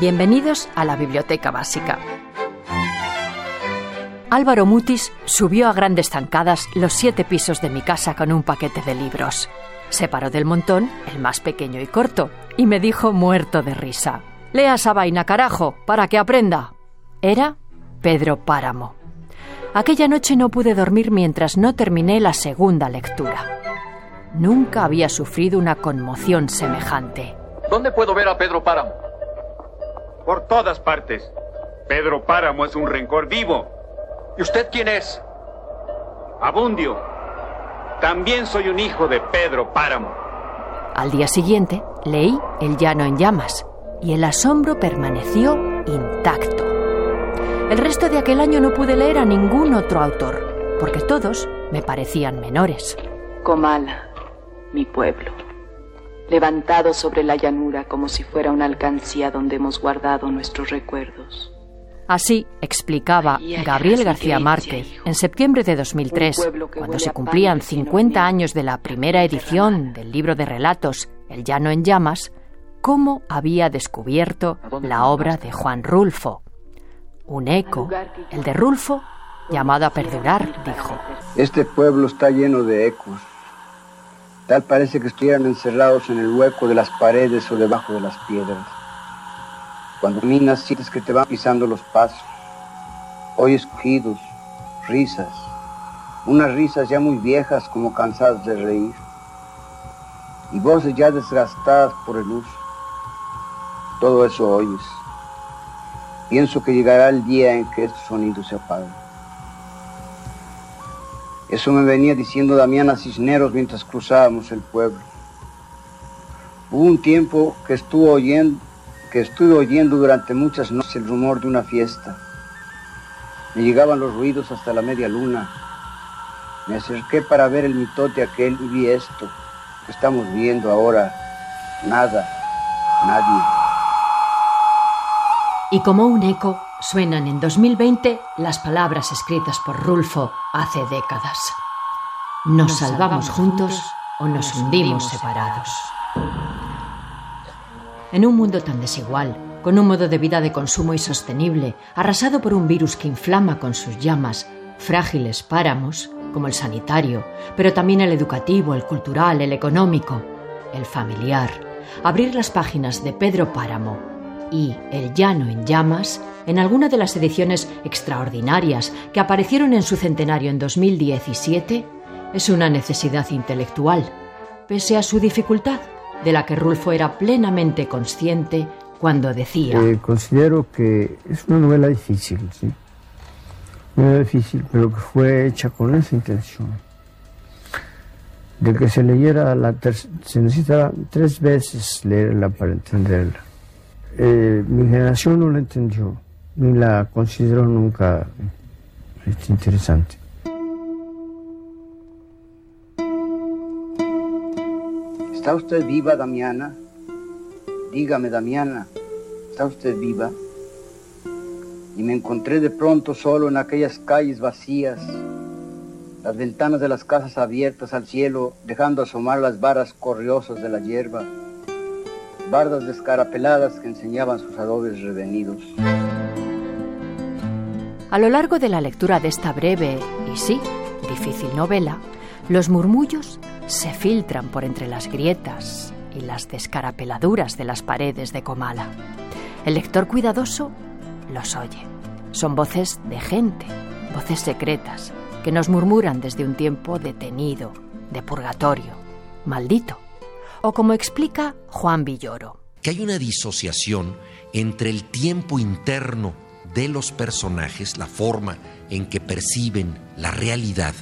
Bienvenidos a la Biblioteca Básica. Álvaro Mutis subió a grandes zancadas los siete pisos de mi casa con un paquete de libros. Separó del montón el más pequeño y corto y me dijo muerto de risa. Lea esa vaina, carajo, para que aprenda. Era Pedro Páramo. Aquella noche no pude dormir mientras no terminé la segunda lectura. Nunca había sufrido una conmoción semejante. ¿Dónde puedo ver a Pedro Páramo? Por todas partes. Pedro Páramo es un rencor vivo. ¿Y usted quién es? Abundio. También soy un hijo de Pedro Páramo. Al día siguiente leí El llano en llamas y el asombro permaneció intacto. El resto de aquel año no pude leer a ningún otro autor, porque todos me parecían menores. Comala, mi pueblo, levantado sobre la llanura como si fuera una alcancía donde hemos guardado nuestros recuerdos. Así explicaba Gabriel García Márquez en septiembre de 2003, cuando se cumplían 50 años de la primera edición del libro de relatos El llano en llamas, cómo había descubierto la obra de Juan Rulfo. Un eco, el de Rulfo, llamado a perdurar, dijo. Este pueblo está lleno de ecos. Tal parece que estuvieran encerrados en el hueco de las paredes o debajo de las piedras. Cuando minas sientes que te van pisando los pasos. Oyes cogidos, risas, unas risas ya muy viejas como cansadas de reír. Y voces ya desgastadas por el uso. Todo eso oyes. Pienso que llegará el día en que estos sonidos se apaguen. Eso me venía diciendo Damiana Cisneros mientras cruzábamos el pueblo. Hubo un tiempo que estuvo oyendo, que estuve oyendo durante muchas noches el rumor de una fiesta. Me llegaban los ruidos hasta la media luna. Me acerqué para ver el mitote aquel y vi esto que estamos viendo ahora. Nada, nadie. Y como un eco, suenan en 2020 las palabras escritas por Rulfo hace décadas. Nos, salvamos juntos o nos hundimos separados. En un mundo tan desigual, con un modo de vida de consumo insostenible, arrasado por un virus que inflama con sus llamas frágiles páramos, como el sanitario, pero también el educativo, el cultural, el económico, el familiar, abrir las páginas de Pedro Páramo y El llano en llamas en alguna de las ediciones extraordinarias que aparecieron en su centenario en 2017 es una necesidad intelectual, pese a su dificultad, de la que Rulfo era plenamente consciente cuando decía... Eh, considero que es una novela difícil, sí. Muy difícil, pero que fue hecha con esa intención. De que se leyera la se necesita tres veces leerla para entenderla. Eh, mi generación no la entendió, ni la consideró nunca este, interesante. ¿Está usted viva, Damiana? Dígame, Damiana, ¿está usted viva? Y me encontré de pronto solo en aquellas calles vacías, las ventanas de las casas abiertas al cielo, dejando asomar las varas corriosas de la hierba, bardas descarapeladas que enseñaban sus adobes revenidos. A lo largo de la lectura de esta breve y sí, difícil novela, los murmullos se filtran por entre las grietas y las descarapeladuras de las paredes de Comala. El lector cuidadoso los oye. Son voces de gente, voces secretas, que nos murmuran desde un tiempo detenido, de purgatorio, maldito. O como explica Juan Villoro. Que hay una disociación entre el tiempo interno de los personajes, la forma en que perciben la realidad,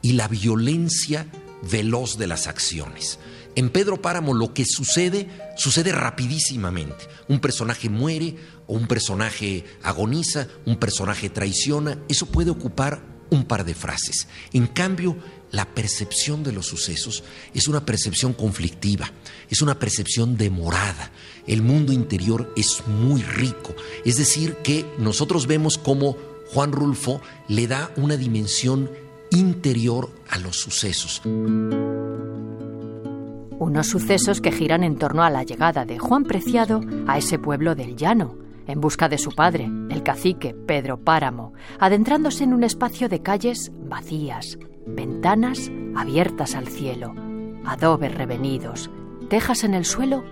y la violencia veloz de las acciones. En Pedro Páramo lo que sucede sucede rapidísimamente. Un personaje muere o un personaje agoniza, un personaje traiciona, eso puede ocupar un par de frases. En cambio, la percepción de los sucesos es una percepción conflictiva, es una percepción demorada. El mundo interior es muy rico, es decir, que nosotros vemos cómo Juan Rulfo le da una dimensión interior a los sucesos. Unos sucesos que giran en torno a la llegada de Juan Preciado a ese pueblo del llano, en busca de su padre, el cacique Pedro Páramo, adentrándose en un espacio de calles vacías, ventanas abiertas al cielo, adobes revenidos, tejas en el suelo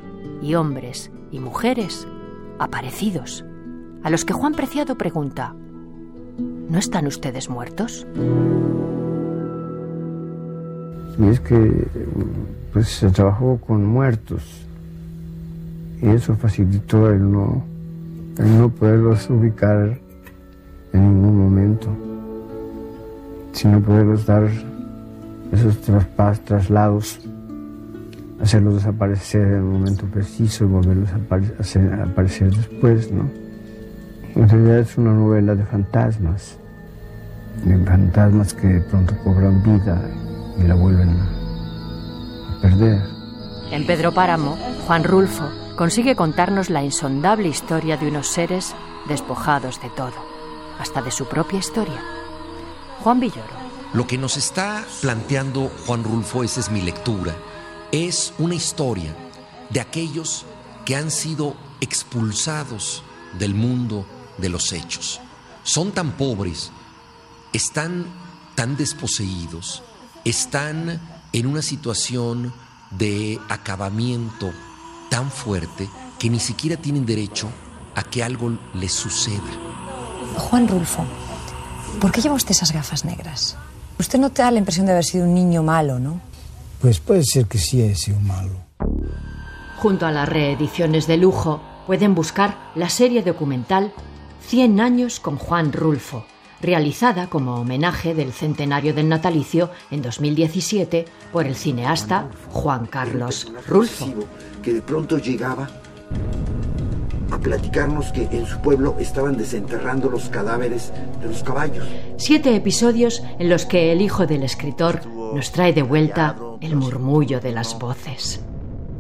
y hombres y mujeres aparecidos, a los que Juan Preciado pregunta, ¿no están ustedes muertos? Y es que pues se trabajó con muertos. Y eso facilitó el no, el no poderlos ubicar en ningún momento, sino poderlos dar esos traslados, hacerlos desaparecer en el momento preciso y volverlos a hacer aparecer después, ¿no? En realidad es una novela de fantasmas, de fantasmas que de pronto cobran vida y la vuelven a perder. En Pedro Páramo, Juan Rulfo consigue contarnos la insondable historia de unos seres despojados de todo, hasta de su propia historia. Juan Villoro. Lo que nos está planteando Juan Rulfo, esa es mi lectura, es una historia de aquellos que han sido expulsados del mundo de los hechos. Son tan pobres, están tan desposeídos, están en una situación de acabamiento tan fuerte que ni siquiera tienen derecho a que algo les suceda. Juan Rulfo, ¿por qué lleva usted esas gafas negras? Usted no te da la impresión de haber sido un niño malo, ¿no? Pues puede ser que sí haya sido malo. Junto a las reediciones de lujo, pueden buscar la serie documental 100 años con Juan Rulfo, realizada como homenaje del centenario del natalicio en 2017 por el cineasta Juan Carlos Rulfo. Que de pronto llegaba a platicarnos que en su pueblo estaban desenterrando los cadáveres de los caballos. Siete episodios en los que el hijo del escritor nos trae de vuelta el murmullo de las voces.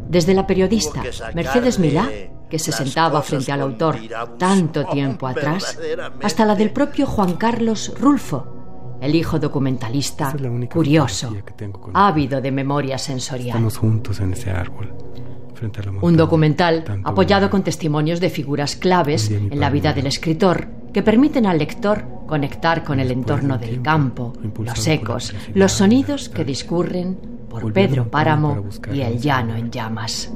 Desde la periodista Mercedes Milá que se sentaba frente al autor tanto tiempo atrás, hasta la del propio Juan Carlos Rulfo, el hijo documentalista curioso, ávido de memoria sensorial. Estamos juntos en ese árbol. Un documental apoyado con testimonios de figuras claves en la vida del escritor que permiten al lector conectar con el entorno del campo, los ecos, los sonidos que discurren por Pedro Páramo y el llano en llamas.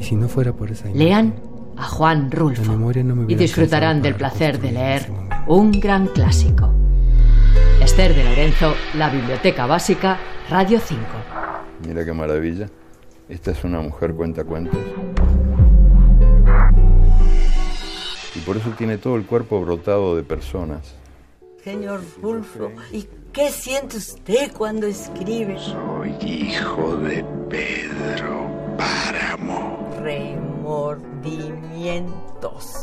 Y si no fuera por esa Lean a Juan Rulfo y disfrutarán del placer de leer un gran clásico. Esther de Lorenzo, La Biblioteca Básica, Radio 5. Mira qué maravilla. Esta es una mujer cuenta cuentos. Y por eso tiene todo el cuerpo brotado de personas. Señor Rulfo, ¿y qué siente usted cuando escribe? Soy hijo de Pedro Páramo remordimientos.